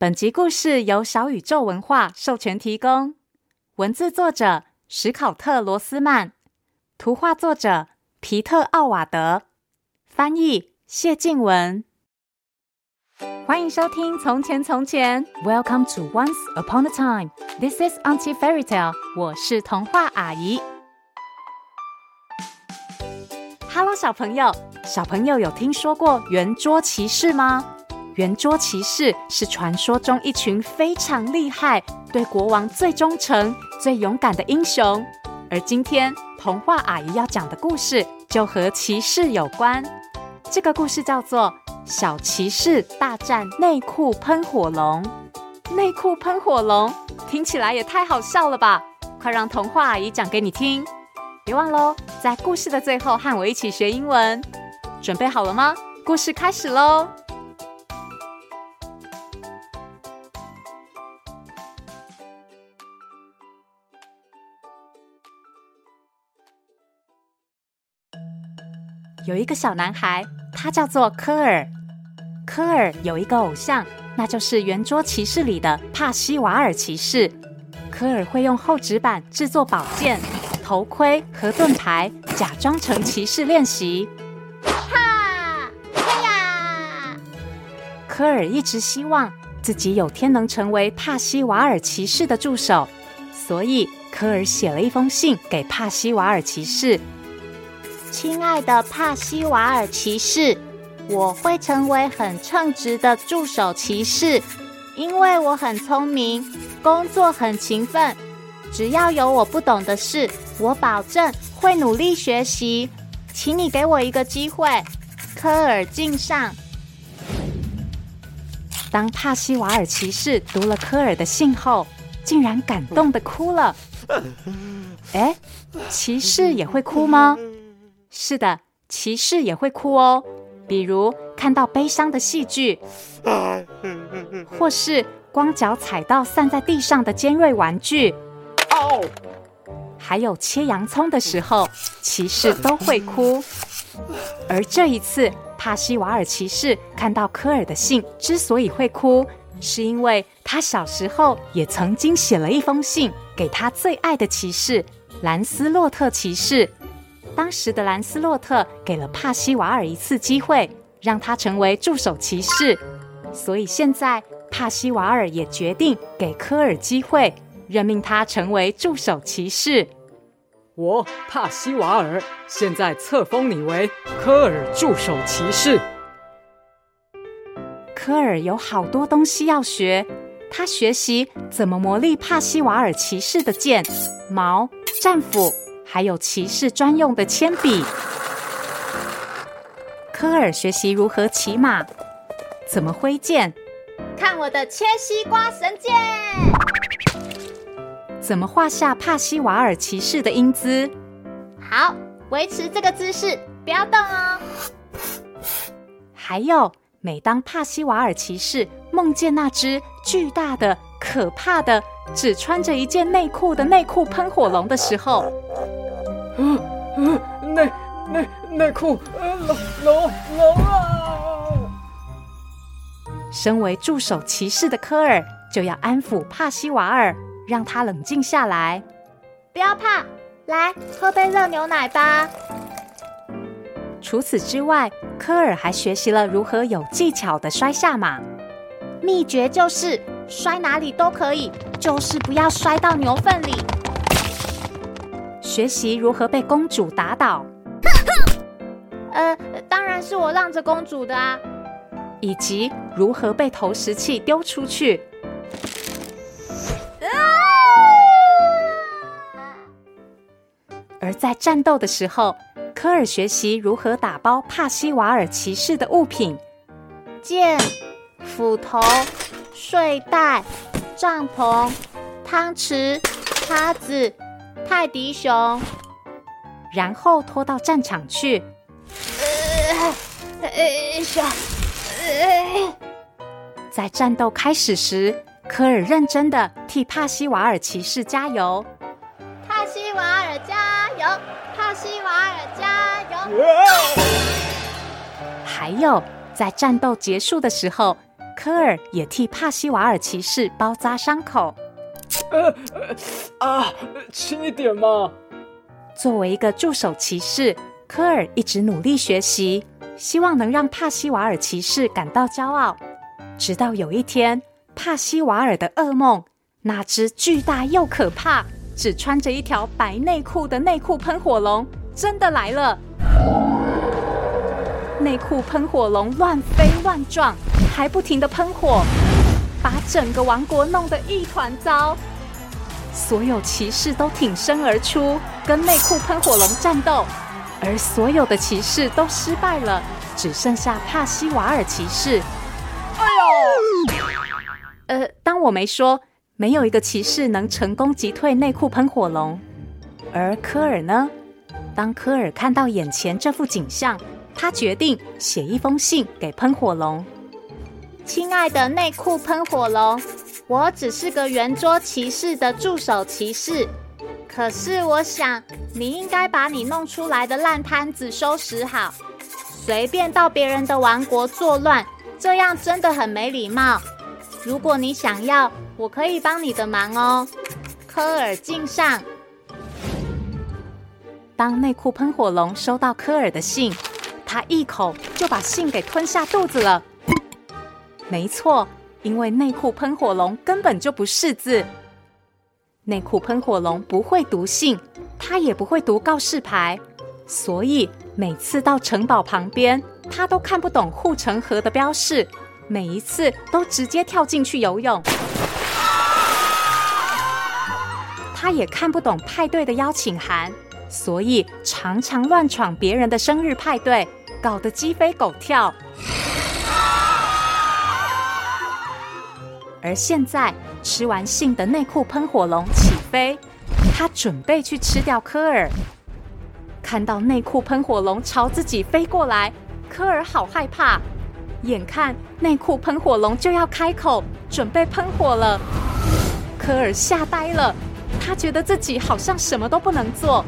本集故事由小宇宙文化授权提供，文字作者史考特·罗斯曼，图画作者皮特·奥瓦德，翻译谢静文。欢迎收听《从前从前》，Welcome to Once Upon a Time。This is Auntie Fairy Tale。我是童话阿姨。Hello，小朋友，小朋友有听说过圆桌骑士吗？圆桌骑士是传说中一群非常厉害、对国王最忠诚、最勇敢的英雄。而今天童话阿姨要讲的故事就和骑士有关。这个故事叫做《小骑士大战内裤喷火龙》。内裤喷火龙听起来也太好笑了吧！快让童话阿姨讲给你听。别忘喽，在故事的最后和我一起学英文。准备好了吗？故事开始喽！有一个小男孩，他叫做科尔。科尔有一个偶像，那就是圆桌骑士里的帕西瓦尔骑士。科尔会用厚纸板制作宝剑、头盔和盾牌，假装成骑士练习。哈！嘿呀！科尔一直希望自己有天能成为帕西瓦尔骑士的助手，所以科尔写了一封信给帕西瓦尔骑士。亲爱的帕西瓦尔骑士，我会成为很称职的助手骑士，因为我很聪明，工作很勤奋。只要有我不懂的事，我保证会努力学习。请你给我一个机会，科尔敬上。当帕西瓦尔骑士读了科尔的信后，竟然感动的哭了。哎，骑士也会哭吗？是的，骑士也会哭哦。比如看到悲伤的戏剧，或是光脚踩到散在地上的尖锐玩具，哦，还有切洋葱的时候，骑士都会哭。而这一次，帕西瓦尔骑士看到科尔的信，之所以会哭，是因为他小时候也曾经写了一封信给他最爱的骑士兰斯洛特骑士。当时的兰斯洛特给了帕西瓦尔一次机会，让他成为助手骑士，所以现在帕西瓦尔也决定给科尔机会，任命他成为助手骑士。我帕西瓦尔现在册封你为科尔助手骑士。科尔有好多东西要学，他学习怎么磨砺帕西瓦尔骑士的剑、矛、战斧。还有骑士专用的铅笔。科尔学习如何骑马，怎么挥剑，看我的切西瓜神剑！怎么画下帕西瓦尔骑士的英姿？好，维持这个姿势，不要动哦。还有，每当帕西瓦尔骑士梦见那只巨大的、可怕的、只穿着一件内裤的内裤喷火龙的时候。嗯嗯，内内内裤，龙龙龙啊！身为助手骑士的科尔就要安抚帕西瓦尔，让他冷静下来。不要怕，来喝杯热牛奶吧。除此之外，科尔还学习了如何有技巧的摔下马。秘诀就是摔哪里都可以，就是不要摔到牛粪里。学习如何被公主打倒，呃，当然是我让着公主的啊。以及如何被投石器丢出去。啊！而在战斗的时候，科尔学习如何打包帕西瓦尔骑士的物品：剑、斧头、睡袋、帐篷、汤匙、叉子。泰迪熊，然后拖到战场去。在战斗开始时，科尔认真的替帕西瓦尔骑士加油。帕西瓦尔加油！帕西瓦尔加油！还有，在战斗结束的时候，科尔也替帕西瓦尔骑士包扎伤口。呃呃啊，轻一点嘛。作为一个助手骑士，科尔一直努力学习，希望能让帕西瓦尔骑士感到骄傲。直到有一天，帕西瓦尔的噩梦，那只巨大又可怕、只穿着一条白内裤的内裤喷火龙，真的来了。内裤喷火龙乱飞乱撞，还不停的喷火，把整个王国弄得一团糟。所有骑士都挺身而出，跟内裤喷火龙战斗，而所有的骑士都失败了，只剩下帕西瓦尔骑士。哎呦！呃，当我没说，没有一个骑士能成功击退内裤喷火龙。而科尔呢？当科尔看到眼前这幅景象，他决定写一封信给喷火龙：“亲爱的内裤喷火龙。”我只是个圆桌骑士的助手骑士，可是我想你应该把你弄出来的烂摊子收拾好，随便到别人的王国作乱，这样真的很没礼貌。如果你想要，我可以帮你的忙哦。科尔敬上。当内裤喷火龙收到科尔的信，他一口就把信给吞下肚子了。没错。因为内裤喷火龙根本就不识字，内裤喷火龙不会读信，他也不会读告示牌，所以每次到城堡旁边，他都看不懂护城河的标示，每一次都直接跳进去游泳。他也看不懂派对的邀请函，所以常常乱闯别人的生日派对，搞得鸡飞狗跳。而现在，吃完信的内裤喷火龙起飞，他准备去吃掉科尔。看到内裤喷火龙朝自己飞过来，科尔好害怕。眼看内裤喷火龙就要开口准备喷火了，科尔吓呆了。他觉得自己好像什么都不能做。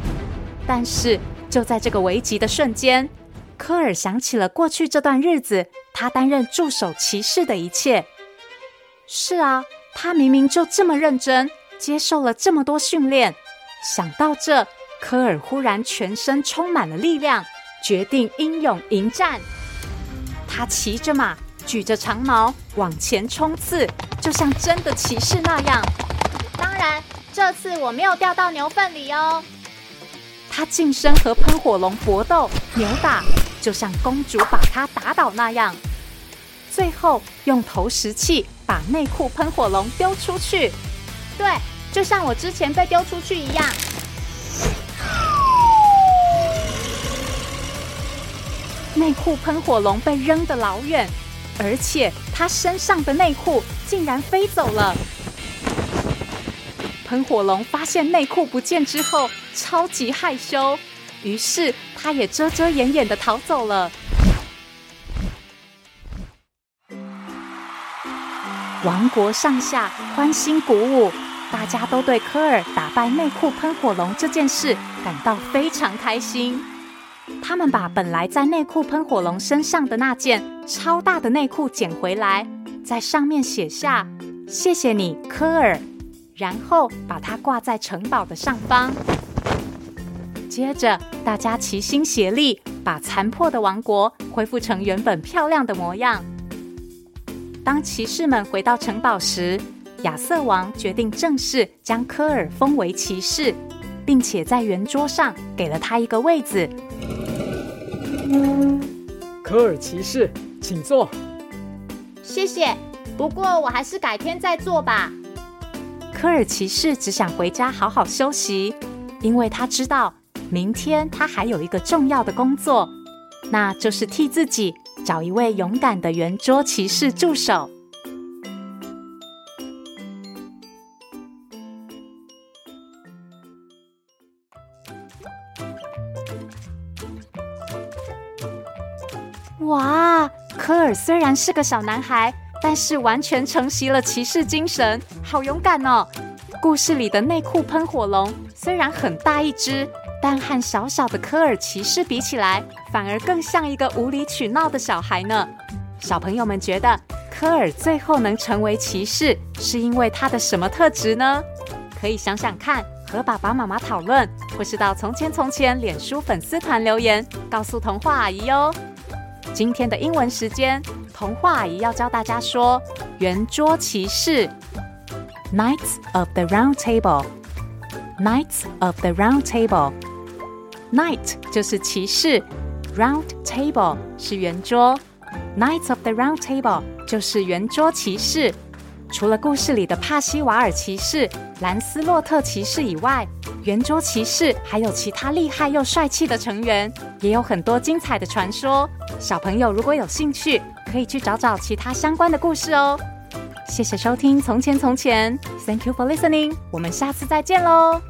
但是就在这个危急的瞬间，科尔想起了过去这段日子他担任助手骑士的一切。是啊，他明明就这么认真，接受了这么多训练。想到这，科尔忽然全身充满了力量，决定英勇迎战。他骑着马，举着长矛，往前冲刺，就像真的骑士那样。当然，这次我没有掉到牛粪里哦。他近身和喷火龙搏斗、扭打，就像公主把他打倒那样。最后用投石器把内裤喷火龙丢出去，对，就像我之前被丢出去一样。内裤喷火龙被扔得老远，而且他身上的内裤竟然飞走了。喷火龙发现内裤不见之后，超级害羞，于是他也遮遮掩掩的逃走了。王国上下欢欣鼓舞，大家都对科尔打败内裤喷火龙这件事感到非常开心。他们把本来在内裤喷火龙身上的那件超大的内裤捡回来，在上面写下“谢谢你，科尔”，然后把它挂在城堡的上方。接着，大家齐心协力，把残破的王国恢复成原本漂亮的模样。当骑士们回到城堡时，亚瑟王决定正式将科尔封为骑士，并且在圆桌上给了他一个位子。科尔骑士，请坐。谢谢，不过我还是改天再坐吧。科尔骑士只想回家好好休息，因为他知道明天他还有一个重要的工作，那就是替自己。找一位勇敢的圆桌骑士助手。哇，科尔虽然是个小男孩，但是完全承袭了骑士精神，好勇敢哦！故事里的内裤喷火龙虽然很大一只。但和小小的科尔骑士比起来，反而更像一个无理取闹的小孩呢。小朋友们觉得科尔最后能成为骑士，是因为他的什么特质呢？可以想想看，和爸爸妈妈讨论，或是到《从前从前》脸书粉丝团留言，告诉童话阿姨哟。今天的英文时间，童话阿姨要教大家说圆桌骑士，Knights of the Round Table，Knights of the Round Table Knight 就是骑士，Round Table 是圆桌，Knights of the Round Table 就是圆桌骑士。除了故事里的帕西瓦尔骑士、兰斯洛特骑士以外，圆桌骑士还有其他厉害又帅气的成员，也有很多精彩的传说。小朋友如果有兴趣，可以去找找其他相关的故事哦。谢谢收听《从前从前》，Thank you for listening，我们下次再见喽。